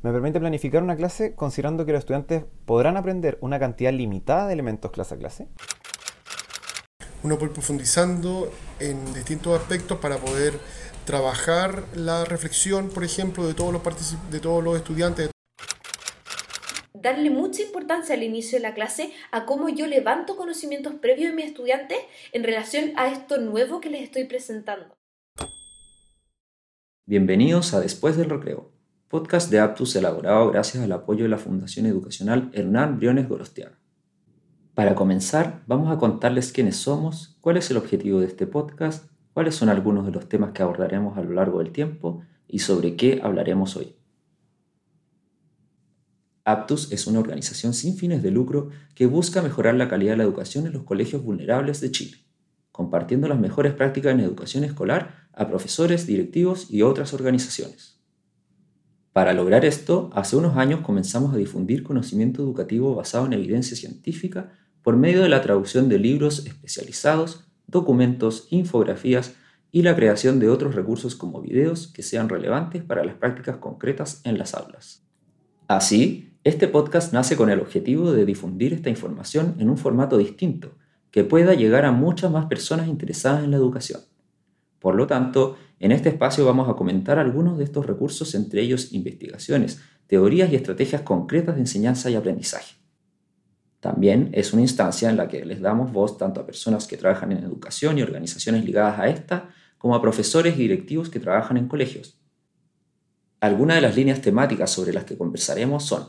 Me permite planificar una clase considerando que los estudiantes podrán aprender una cantidad limitada de elementos clase a clase. Uno puede ir profundizando en distintos aspectos para poder trabajar la reflexión, por ejemplo, de todos los, de todos los estudiantes, darle mucha importancia al inicio de la clase a cómo yo levanto conocimientos previos de mis estudiantes en relación a esto nuevo que les estoy presentando. Bienvenidos a Después del Recreo, podcast de Aptus elaborado gracias al apoyo de la Fundación Educacional Hernán Briones Gorostiaga. Para comenzar, vamos a contarles quiénes somos, cuál es el objetivo de este podcast, cuáles son algunos de los temas que abordaremos a lo largo del tiempo y sobre qué hablaremos hoy. Aptus es una organización sin fines de lucro que busca mejorar la calidad de la educación en los colegios vulnerables de Chile, compartiendo las mejores prácticas en educación escolar a profesores, directivos y otras organizaciones. Para lograr esto, hace unos años comenzamos a difundir conocimiento educativo basado en evidencia científica por medio de la traducción de libros especializados, documentos, infografías y la creación de otros recursos como videos que sean relevantes para las prácticas concretas en las aulas. Así, este podcast nace con el objetivo de difundir esta información en un formato distinto, que pueda llegar a muchas más personas interesadas en la educación. Por lo tanto, en este espacio vamos a comentar algunos de estos recursos, entre ellos investigaciones, teorías y estrategias concretas de enseñanza y aprendizaje. También es una instancia en la que les damos voz tanto a personas que trabajan en educación y organizaciones ligadas a esta, como a profesores y directivos que trabajan en colegios. Algunas de las líneas temáticas sobre las que conversaremos son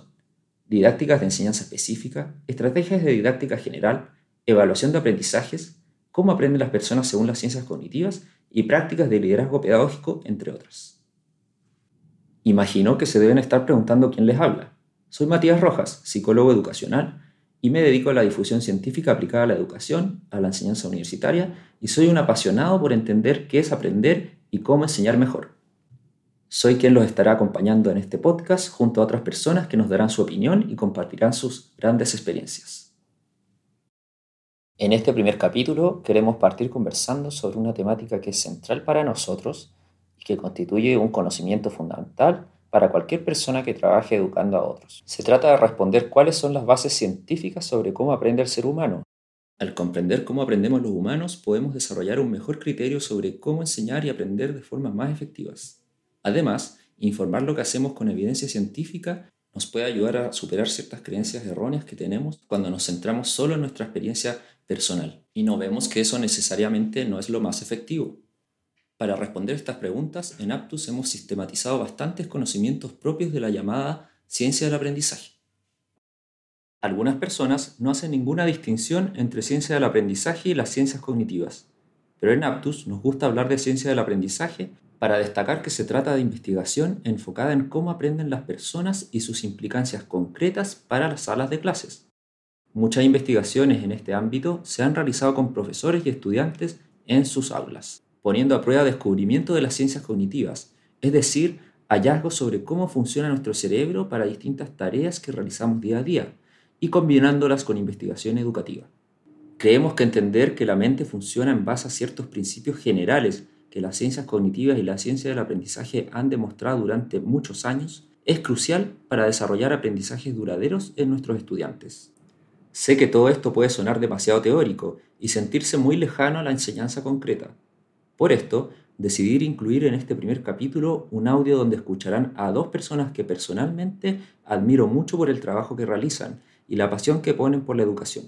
didácticas de enseñanza específica, estrategias de didáctica general, evaluación de aprendizajes, cómo aprenden las personas según las ciencias cognitivas y prácticas de liderazgo pedagógico, entre otras. Imagino que se deben estar preguntando quién les habla. Soy Matías Rojas, psicólogo educacional, y me dedico a la difusión científica aplicada a la educación, a la enseñanza universitaria, y soy un apasionado por entender qué es aprender y cómo enseñar mejor. Soy quien los estará acompañando en este podcast junto a otras personas que nos darán su opinión y compartirán sus grandes experiencias. En este primer capítulo queremos partir conversando sobre una temática que es central para nosotros y que constituye un conocimiento fundamental para cualquier persona que trabaje educando a otros. Se trata de responder cuáles son las bases científicas sobre cómo aprende el ser humano. Al comprender cómo aprendemos los humanos, podemos desarrollar un mejor criterio sobre cómo enseñar y aprender de formas más efectivas. Además, informar lo que hacemos con evidencia científica nos puede ayudar a superar ciertas creencias erróneas que tenemos cuando nos centramos solo en nuestra experiencia personal y no vemos que eso necesariamente no es lo más efectivo. Para responder estas preguntas, en Aptus hemos sistematizado bastantes conocimientos propios de la llamada ciencia del aprendizaje. Algunas personas no hacen ninguna distinción entre ciencia del aprendizaje y las ciencias cognitivas, pero en Aptus nos gusta hablar de ciencia del aprendizaje para destacar que se trata de investigación enfocada en cómo aprenden las personas y sus implicancias concretas para las salas de clases. Muchas investigaciones en este ámbito se han realizado con profesores y estudiantes en sus aulas, poniendo a prueba descubrimiento de las ciencias cognitivas, es decir, hallazgos sobre cómo funciona nuestro cerebro para distintas tareas que realizamos día a día, y combinándolas con investigación educativa. Creemos que entender que la mente funciona en base a ciertos principios generales que las ciencias cognitivas y la ciencia del aprendizaje han demostrado durante muchos años, es crucial para desarrollar aprendizajes duraderos en nuestros estudiantes. Sé que todo esto puede sonar demasiado teórico y sentirse muy lejano a la enseñanza concreta. Por esto, decidí incluir en este primer capítulo un audio donde escucharán a dos personas que personalmente admiro mucho por el trabajo que realizan y la pasión que ponen por la educación.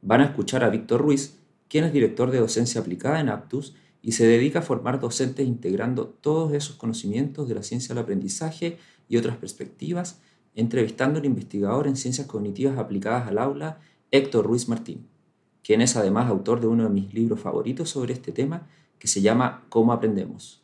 Van a escuchar a Víctor Ruiz, quien es director de docencia aplicada en Aptus y se dedica a formar docentes integrando todos esos conocimientos de la ciencia del aprendizaje y otras perspectivas, entrevistando al investigador en ciencias cognitivas aplicadas al aula, Héctor Ruiz Martín, quien es además autor de uno de mis libros favoritos sobre este tema, que se llama Cómo aprendemos.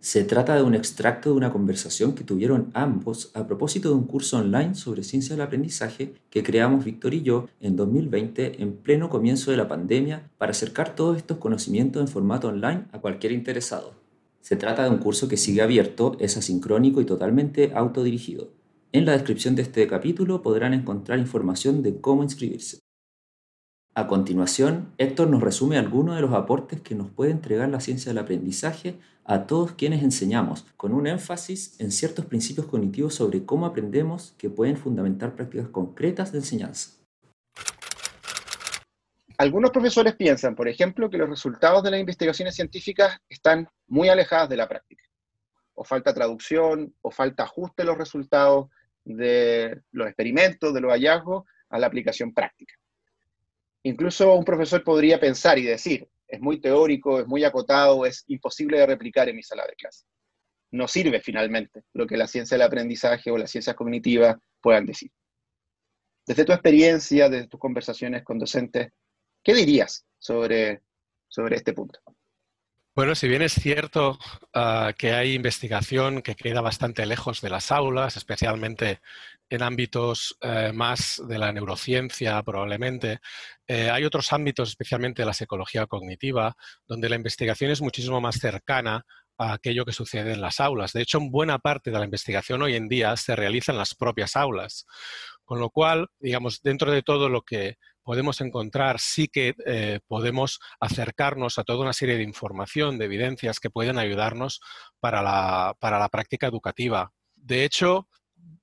Se trata de un extracto de una conversación que tuvieron ambos a propósito de un curso online sobre ciencia del aprendizaje que creamos Víctor y yo en 2020 en pleno comienzo de la pandemia para acercar todos estos conocimientos en formato online a cualquier interesado. Se trata de un curso que sigue abierto, es asincrónico y totalmente autodirigido. En la descripción de este capítulo podrán encontrar información de cómo inscribirse. A continuación, Héctor nos resume algunos de los aportes que nos puede entregar la ciencia del aprendizaje a todos quienes enseñamos, con un énfasis en ciertos principios cognitivos sobre cómo aprendemos que pueden fundamentar prácticas concretas de enseñanza. Algunos profesores piensan, por ejemplo, que los resultados de las investigaciones científicas están muy alejadas de la práctica. O falta traducción, o falta ajuste de los resultados de los experimentos, de los hallazgos, a la aplicación práctica. Incluso un profesor podría pensar y decir, es muy teórico, es muy acotado, es imposible de replicar en mi sala de clase. No sirve finalmente lo que la ciencia del aprendizaje o las ciencias cognitivas puedan decir. Desde tu experiencia, desde tus conversaciones con docentes, ¿qué dirías sobre, sobre este punto? Bueno, si bien es cierto ah, que hay investigación que queda bastante lejos de las aulas, especialmente en ámbitos eh, más de la neurociencia probablemente, eh, hay otros ámbitos, especialmente la psicología cognitiva, donde la investigación es muchísimo más cercana a aquello que sucede en las aulas. De hecho, buena parte de la investigación hoy en día se realiza en las propias aulas. Con lo cual, digamos, dentro de todo lo que podemos encontrar, sí que eh, podemos acercarnos a toda una serie de información, de evidencias que pueden ayudarnos para la, para la práctica educativa. De hecho,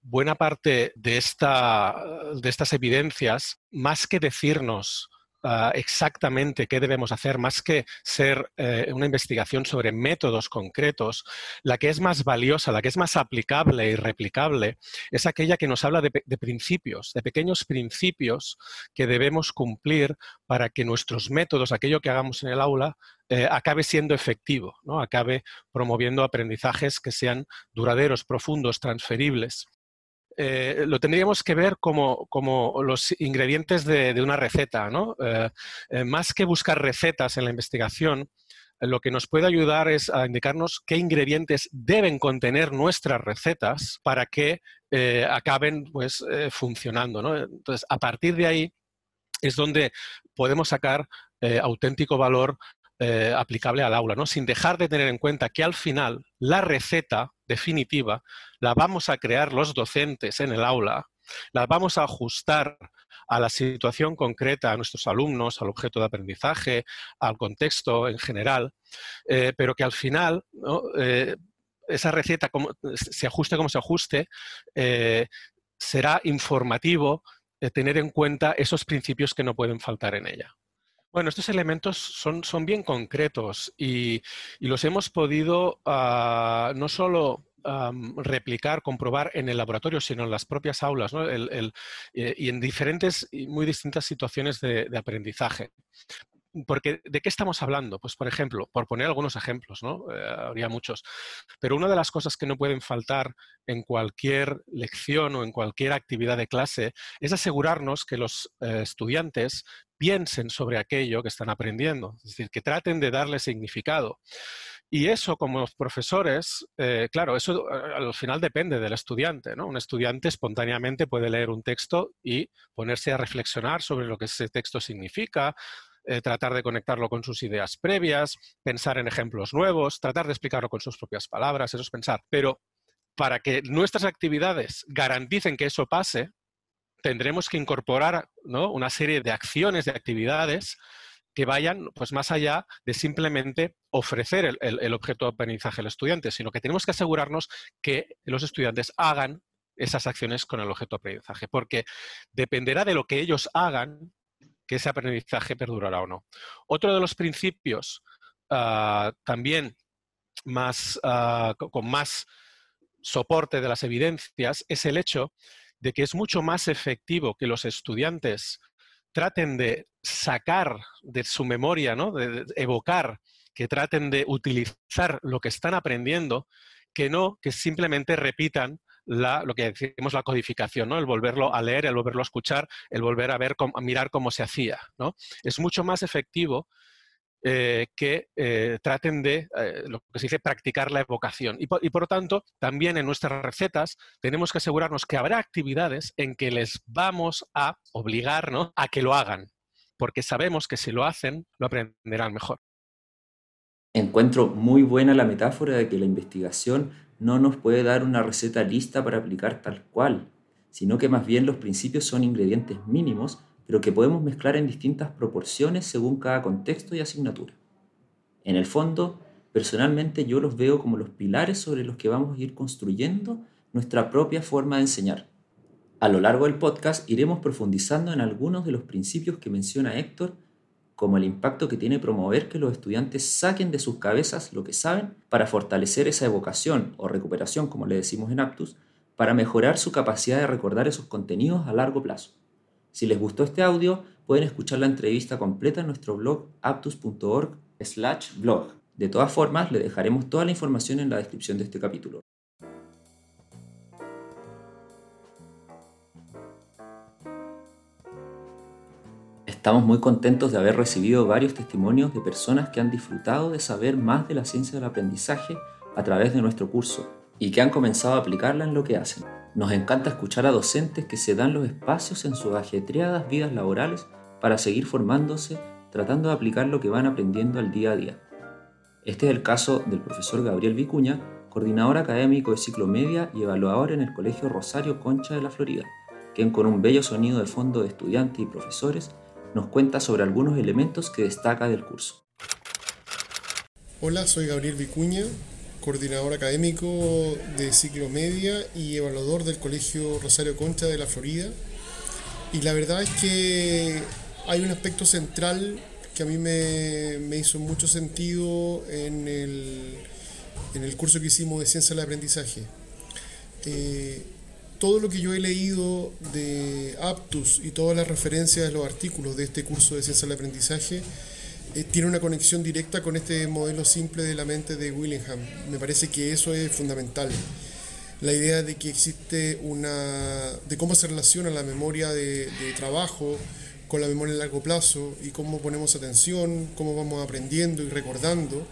buena parte de, esta, de estas evidencias, más que decirnos Ah, exactamente qué debemos hacer, más que ser eh, una investigación sobre métodos concretos, la que es más valiosa, la que es más aplicable y replicable, es aquella que nos habla de, principios, de pequeños principios que debemos cumplir para que nuestros métodos, aquello que hagamos en el aula, eh, acabe siendo efectivo, ¿no? acabe promoviendo aprendizajes que sean duraderos, profundos, transferibles. Eh, lo tendríamos que ver como, los ingredientes de, una receta. ¿no? Eh, eh, más que buscar recetas en la investigación, lo que nos puede ayudar es a indicarnos qué ingredientes deben contener nuestras recetas para que acaben pues, funcionando. Entonces, a partir de ahí es donde podemos sacar auténtico valor aplicable al aula, ¿no? sin dejar de tener en cuenta que al final la receta definitiva la vamos a crear los docentes en el aula, la vamos a ajustar a la situación concreta, a nuestros alumnos, al objeto de aprendizaje, al contexto en general, eh, pero que al final eh, esa receta, como, se ajuste como se ajuste, eh, será informativo tener en cuenta esos principios que no pueden faltar en ella. Bueno, estos elementos son, son bien concretos y, los hemos podido ah, no solo replicar, comprobar en el laboratorio, sino en las propias aulas eh, y en diferentes y muy distintas situaciones de, aprendizaje. Porque, ¿de qué estamos hablando? Pues, por ejemplo, por poner algunos ejemplos, ¿no? Eh, habría muchos, pero una de las cosas que no pueden faltar en cualquier lección o en cualquier actividad de clase es asegurarnos que los eh, estudiantes piensen sobre aquello que están aprendiendo, es decir, que traten de darle significado. Y eso, como profesores, eh, claro, eso al final depende del estudiante. ¿no? Un estudiante espontáneamente puede leer un texto y ponerse a reflexionar sobre lo que ese texto significa, eh, tratar de conectarlo con sus ideas previas, pensar en ejemplos nuevos, tratar de explicarlo con sus propias palabras, eso es pensar. Pero para que nuestras actividades garanticen que eso pase, tendremos que incorporar una serie de acciones, de actividades que vayan pues, más allá de simplemente ofrecer el, objeto de aprendizaje al estudiante, sino que tenemos que asegurarnos que los estudiantes hagan esas acciones con el objeto de aprendizaje, porque dependerá de lo que ellos hagan que ese aprendizaje perdurará o no. Otro de los principios ah, también más, ah, con más soporte de las evidencias es el hecho de que es mucho más efectivo que los estudiantes traten de sacar de su memoria, ¿no? de, evocar, que traten de utilizar lo que están aprendiendo, que no que simplemente repitan la, lo que decimos la codificación, ¿no? el volverlo a leer, el volverlo a escuchar, el volver a ver, a mirar cómo se hacía. ¿no? Es mucho más efectivo eh, que eh, traten de, eh, lo que se dice, practicar la evocación. Y por, y por, lo tanto, también en nuestras recetas tenemos que asegurarnos que habrá actividades en que les vamos a obligar ¿no? a que lo hagan, porque sabemos que si lo hacen, lo aprenderán mejor. Encuentro muy buena la metáfora de que la investigación no nos puede dar una receta lista para aplicar tal cual, sino que más bien los principios son ingredientes mínimos pero que podemos mezclar en distintas proporciones según cada contexto y asignatura. En el fondo, personalmente yo los veo como los pilares sobre los que vamos a ir construyendo nuestra propia forma de enseñar. A lo largo del podcast iremos profundizando en algunos de los principios que menciona Héctor, como el impacto que tiene promover que los estudiantes saquen de sus cabezas lo que saben para fortalecer esa evocación o recuperación, como le decimos en Aptus, para mejorar su capacidad de recordar esos contenidos a largo plazo. Si les gustó este audio, pueden escuchar la entrevista completa en nuestro blog aptus.org slash blog. De todas formas, le dejaremos toda la información en la descripción de este capítulo. Estamos muy contentos de haber recibido varios testimonios de personas que han disfrutado de saber más de la ciencia del aprendizaje a través de nuestro curso y que han comenzado a aplicarla en lo que hacen. Nos encanta escuchar a docentes que se dan los espacios en sus ajetreadas vidas laborales para seguir formándose, tratando de aplicar lo que van aprendiendo al día a día. Este es el caso del profesor Gabriel Vicuña, coordinador académico de ciclo media y evaluador en el Colegio Rosario Concha de la Florida, quien con un bello sonido de fondo de estudiantes y profesores nos cuenta sobre algunos elementos que destaca del curso. Hola, soy Gabriel Vicuña, coordinador académico de ciclo media y evaluador del Colegio Rosario Concha de la Florida. Y la verdad es que hay un aspecto central que a mí me, hizo mucho sentido en el, en el, curso que hicimos de Ciencia del Aprendizaje. Eh, todo lo que yo he leído de Aptus y todas las referencias de los artículos de este curso de Ciencia del Aprendizaje eh, tiene una conexión directa con este modelo simple de la mente de Willingham. Me parece que eso es fundamental. La idea de que existe una. de cómo se relaciona la memoria de, trabajo con la memoria a largo plazo y cómo ponemos atención, cómo vamos aprendiendo y recordando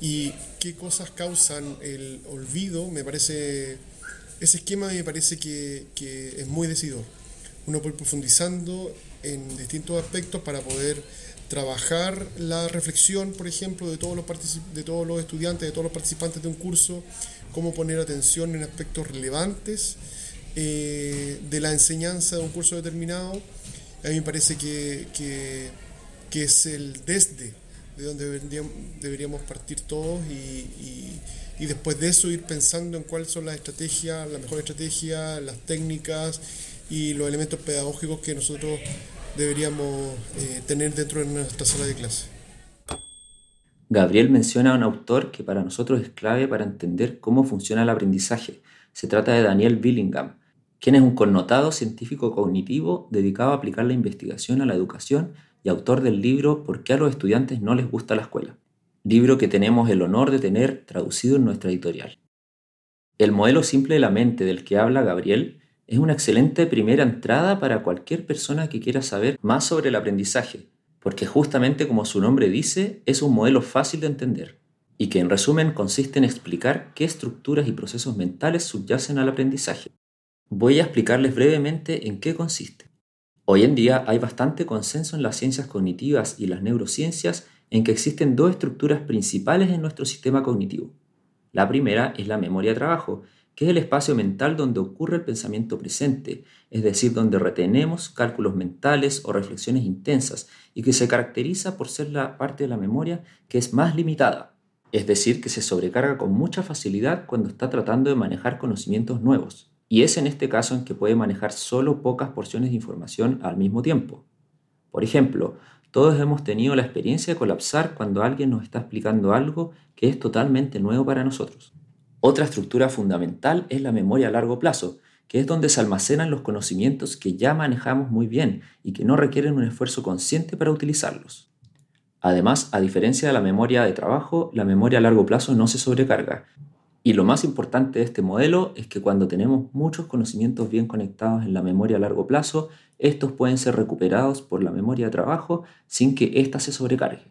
y qué cosas causan el olvido, me parece, ese esquema me parece que, que es muy decidor. Uno puede profundizando en distintos aspectos para poder trabajar la reflexión, por ejemplo, de todos los, de todos los estudiantes, de todos los participantes de un curso, cómo poner atención en aspectos relevantes eh, de la enseñanza de un curso determinado. A mí me parece que, que, es el desde de donde deberíamos, partir todos y, y, después de eso ir pensando en cuáles son las estrategias, la mejor estrategia, las técnicas y los elementos pedagógicos que nosotros deberíamos eh, tener dentro de nuestra sala de clase. Gabriel menciona a un autor que para nosotros es clave para entender cómo funciona el aprendizaje. Se trata de Daniel Billingham, quien es un connotado científico cognitivo dedicado a aplicar la investigación a la educación y autor del libro ¿Por qué a los estudiantes no les gusta la escuela? Libro que tenemos el honor de tener traducido en nuestra editorial. El modelo simple de la mente del que habla Gabriel es una excelente primera entrada para cualquier persona que quiera saber más sobre el aprendizaje, porque justamente como su nombre dice, es un modelo fácil de entender y que en resumen consiste en explicar qué estructuras y procesos mentales subyacen al aprendizaje. Voy a explicarles brevemente en qué consiste. Hoy en día hay bastante consenso en las ciencias cognitivas y las neurociencias en que existen dos estructuras principales en nuestro sistema cognitivo. La primera es la memoria de trabajo, que es el espacio mental donde ocurre el pensamiento presente, es decir, donde retenemos cálculos mentales o reflexiones intensas y que se caracteriza por ser la parte de la memoria que es más limitada, es decir, que se sobrecarga con mucha facilidad cuando está tratando de manejar conocimientos nuevos. Y es en este caso en que puede manejar solo pocas porciones de información al mismo tiempo. Por ejemplo, todos hemos tenido la experiencia de colapsar cuando alguien nos está explicando algo que es totalmente nuevo para nosotros. Otra estructura fundamental es la memoria a largo plazo, que es donde se almacenan los conocimientos que ya manejamos muy bien y que no requieren un esfuerzo consciente para utilizarlos. Además, a diferencia de la memoria de trabajo, la memoria a largo plazo no se sobrecarga. Y lo más importante de este modelo es que cuando tenemos muchos conocimientos bien conectados en la memoria a largo plazo, estos pueden ser recuperados por la memoria de trabajo sin que ésta se sobrecargue.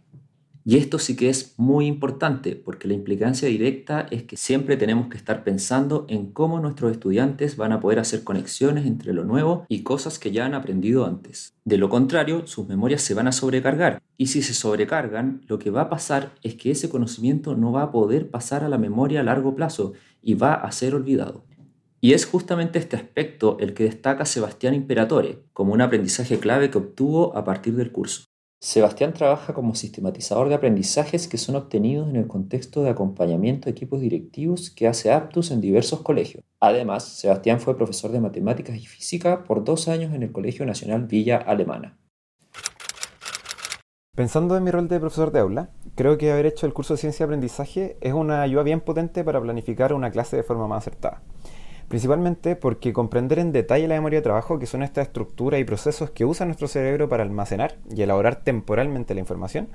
Y esto sí que es muy importante porque la implicancia directa es que siempre tenemos que estar pensando en cómo nuestros estudiantes van a poder hacer conexiones entre lo nuevo y cosas que ya han aprendido antes. De lo contrario, sus memorias se van a sobrecargar y si se sobrecargan, lo que va a pasar es que ese conocimiento no va a poder pasar a la memoria a largo plazo y va a ser olvidado. Y es justamente este aspecto el que destaca Sebastián Imperatore como un aprendizaje clave que obtuvo a partir del curso. Sebastián trabaja como sistematizador de aprendizajes que son obtenidos en el contexto de acompañamiento de equipos directivos que hace Aptus en diversos colegios. Además, Sebastián fue profesor de matemáticas y física por dos años en el Colegio Nacional Villa Alemana. Pensando en mi rol de profesor de aula, creo que haber hecho el curso de ciencia de aprendizaje es una ayuda bien potente para planificar una clase de forma más acertada principalmente porque comprender en detalle la memoria de trabajo, que son estas estructuras y procesos que usa nuestro cerebro para almacenar y elaborar temporalmente la información,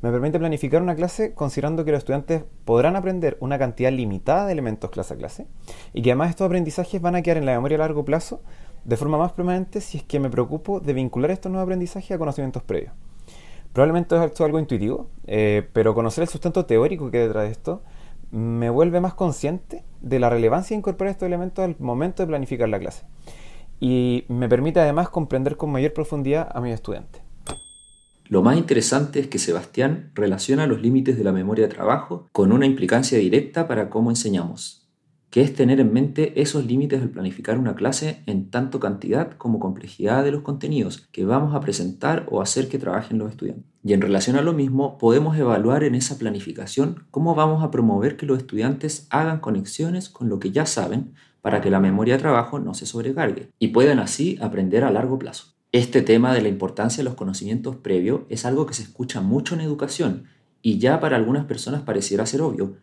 me permite planificar una clase considerando que los estudiantes podrán aprender una cantidad limitada de elementos clase a clase y que además estos aprendizajes van a quedar en la memoria a largo plazo de forma más permanente si es que me preocupo de vincular estos nuevos aprendizajes a conocimientos previos. Probablemente es algo intuitivo, eh, pero conocer el sustento teórico que hay detrás de esto me vuelve más consciente de la relevancia de incorporar estos elementos al momento de planificar la clase. Y me permite además comprender con mayor profundidad a mis estudiantes. Lo más interesante es que Sebastián relaciona los límites de la memoria de trabajo con una implicancia directa para cómo enseñamos, que es tener en mente esos límites al planificar una clase en tanto cantidad como complejidad de los contenidos que vamos a presentar o hacer que trabajen los estudiantes. Y en relación a lo mismo, podemos evaluar en esa planificación cómo vamos a promover que los estudiantes hagan conexiones con lo que ya saben para que la memoria de trabajo no se sobrecargue y puedan así aprender a largo plazo. Este tema de la importancia de los conocimientos previos es algo que se escucha mucho en educación y ya para algunas personas pareciera ser obvio.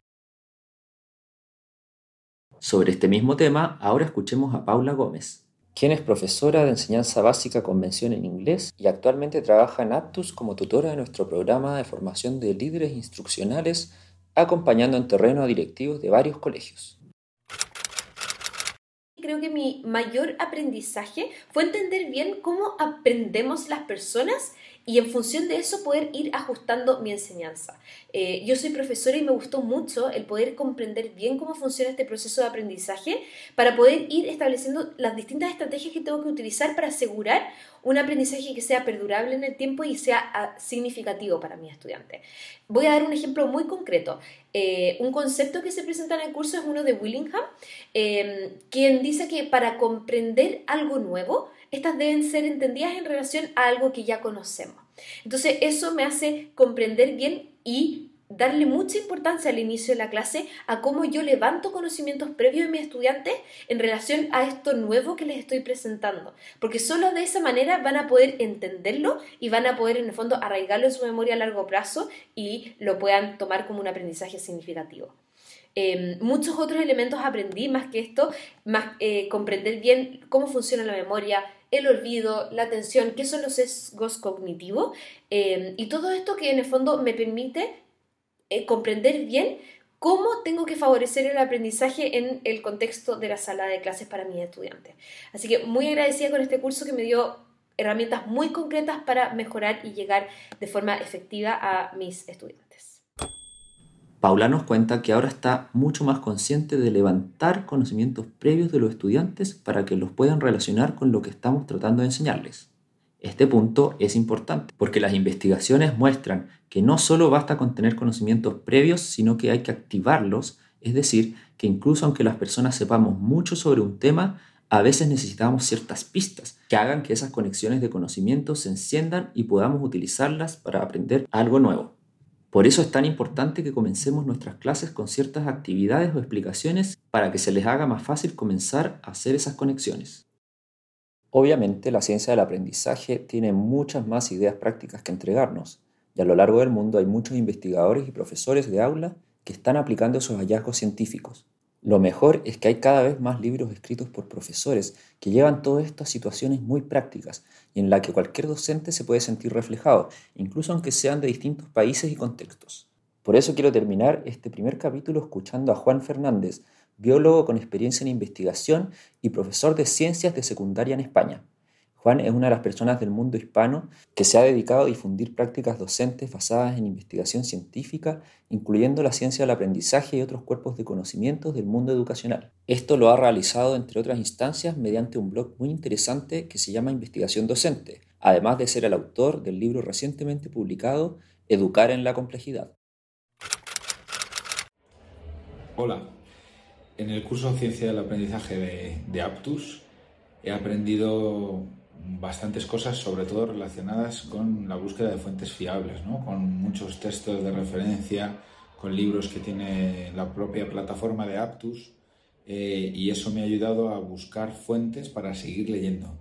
Sobre este mismo tema, ahora escuchemos a Paula Gómez, quien es profesora de enseñanza básica convención en inglés y actualmente trabaja en Aptus como tutora de nuestro programa de formación de líderes instruccionales, acompañando en terreno a directivos de varios colegios. Creo que mi mayor aprendizaje fue entender bien cómo aprendemos las personas y en función de eso poder ir ajustando mi enseñanza. Eh, yo soy profesora y me gustó mucho el poder comprender bien cómo funciona este proceso de aprendizaje para poder ir estableciendo las distintas estrategias que tengo que utilizar para asegurar un aprendizaje que sea perdurable en el tiempo y sea ah, significativo para mi estudiante. Voy a dar un ejemplo muy concreto. Eh, un concepto que se presenta en el curso es uno de Willingham, em, quien dice que para comprender algo nuevo, estas deben ser entendidas en relación a algo que ya conocemos. Entonces eso me hace comprender bien y darle mucha importancia al inicio de la clase a cómo yo levanto conocimientos previos de mis estudiantes en relación a esto nuevo que les estoy presentando. Porque solo de esa manera van a poder entenderlo y van a poder en el fondo arraigarlo en su memoria a largo plazo y lo puedan tomar como un aprendizaje significativo. Em, muchos otros elementos aprendí más que esto, más eh, comprender bien cómo funciona la memoria, el olvido, la atención, qué son los sesgos cognitivos em, y todo esto que en el fondo me permite eh, comprender bien cómo tengo que favorecer el aprendizaje en el contexto de la sala de clases para mis estudiantes. Así que muy agradecida con este curso que me dio herramientas muy concretas para mejorar y llegar de forma efectiva a mis estudiantes. Paula nos cuenta que ahora está mucho más consciente de levantar conocimientos previos de los estudiantes para que los puedan relacionar con lo que estamos tratando de enseñarles. Este punto es importante porque las investigaciones muestran que no solo basta con tener conocimientos previos, sino que hay que activarlos, es decir, que incluso aunque las personas sepamos mucho sobre un tema, a veces necesitamos ciertas pistas que hagan que esas conexiones de conocimiento se enciendan y podamos utilizarlas para aprender algo nuevo. Por eso es tan importante que comencemos nuestras clases con ciertas actividades o explicaciones para que se les haga más fácil comenzar a hacer esas conexiones. Obviamente la ciencia del aprendizaje tiene muchas más ideas prácticas que entregarnos, y a lo largo del mundo hay muchos investigadores y profesores de aula que están aplicando esos hallazgos científicos. Lo mejor es que hay cada vez más libros escritos por profesores que llevan todas estas situaciones muy prácticas y en la que cualquier docente se puede sentir reflejado, incluso aunque sean de distintos países y contextos. Por eso quiero terminar este primer capítulo escuchando a Juan Fernández, biólogo con experiencia en investigación y profesor de ciencias de secundaria en España. Juan es una de las personas del mundo hispano que se ha dedicado a difundir prácticas docentes basadas en investigación científica, incluyendo la ciencia del aprendizaje y otros cuerpos de conocimientos del mundo educacional. Esto lo ha realizado, entre otras instancias, mediante un blog muy interesante que se llama Investigación Docente, además de ser el autor del libro recientemente publicado Educar en la complejidad. Hola, en el curso Ciencia del Aprendizaje de, Aptus he aprendido bastantes cosas, sobre todo relacionadas con la búsqueda de fuentes fiables, ¿no? con muchos textos de referencia, con libros que tiene la propia plataforma de Aptus, eh, y eso me ha ayudado a buscar fuentes para seguir leyendo.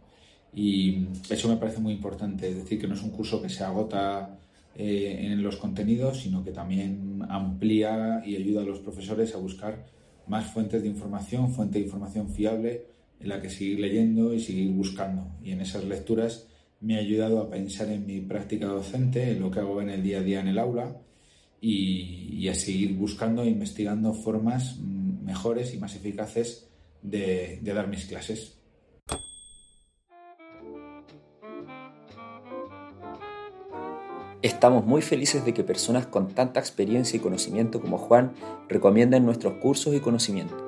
Y eso me parece muy importante, es decir, que no es un curso que se agota eh, en los contenidos, sino que también amplía y ayuda a los profesores a buscar más fuentes de información, fuente de información fiable en la que seguir leyendo y seguir buscando. Y en esas lecturas me ha ayudado a pensar en mi práctica docente, en lo que hago en el día a día en el aula y, a seguir buscando e investigando formas mejores y más eficaces de, de dar mis clases. Estamos muy felices de que personas con tanta experiencia y conocimiento como Juan recomienden nuestros cursos y conocimientos.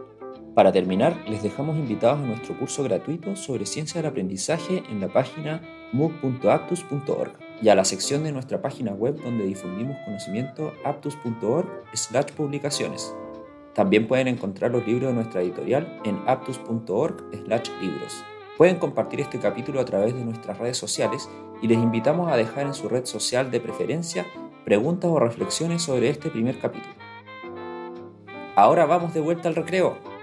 Para terminar, les dejamos invitados a nuestro curso gratuito sobre ciencia del aprendizaje en la página mooc.aptus.org y a la sección de nuestra página web donde difundimos conocimiento aptus.org slash publicaciones. También pueden encontrar los libros de nuestra editorial en aptus.org slash libros. Pueden compartir este capítulo a través de nuestras redes sociales y les invitamos a dejar en su red social de preferencia preguntas o reflexiones sobre este primer capítulo. Ahora vamos de vuelta al recreo.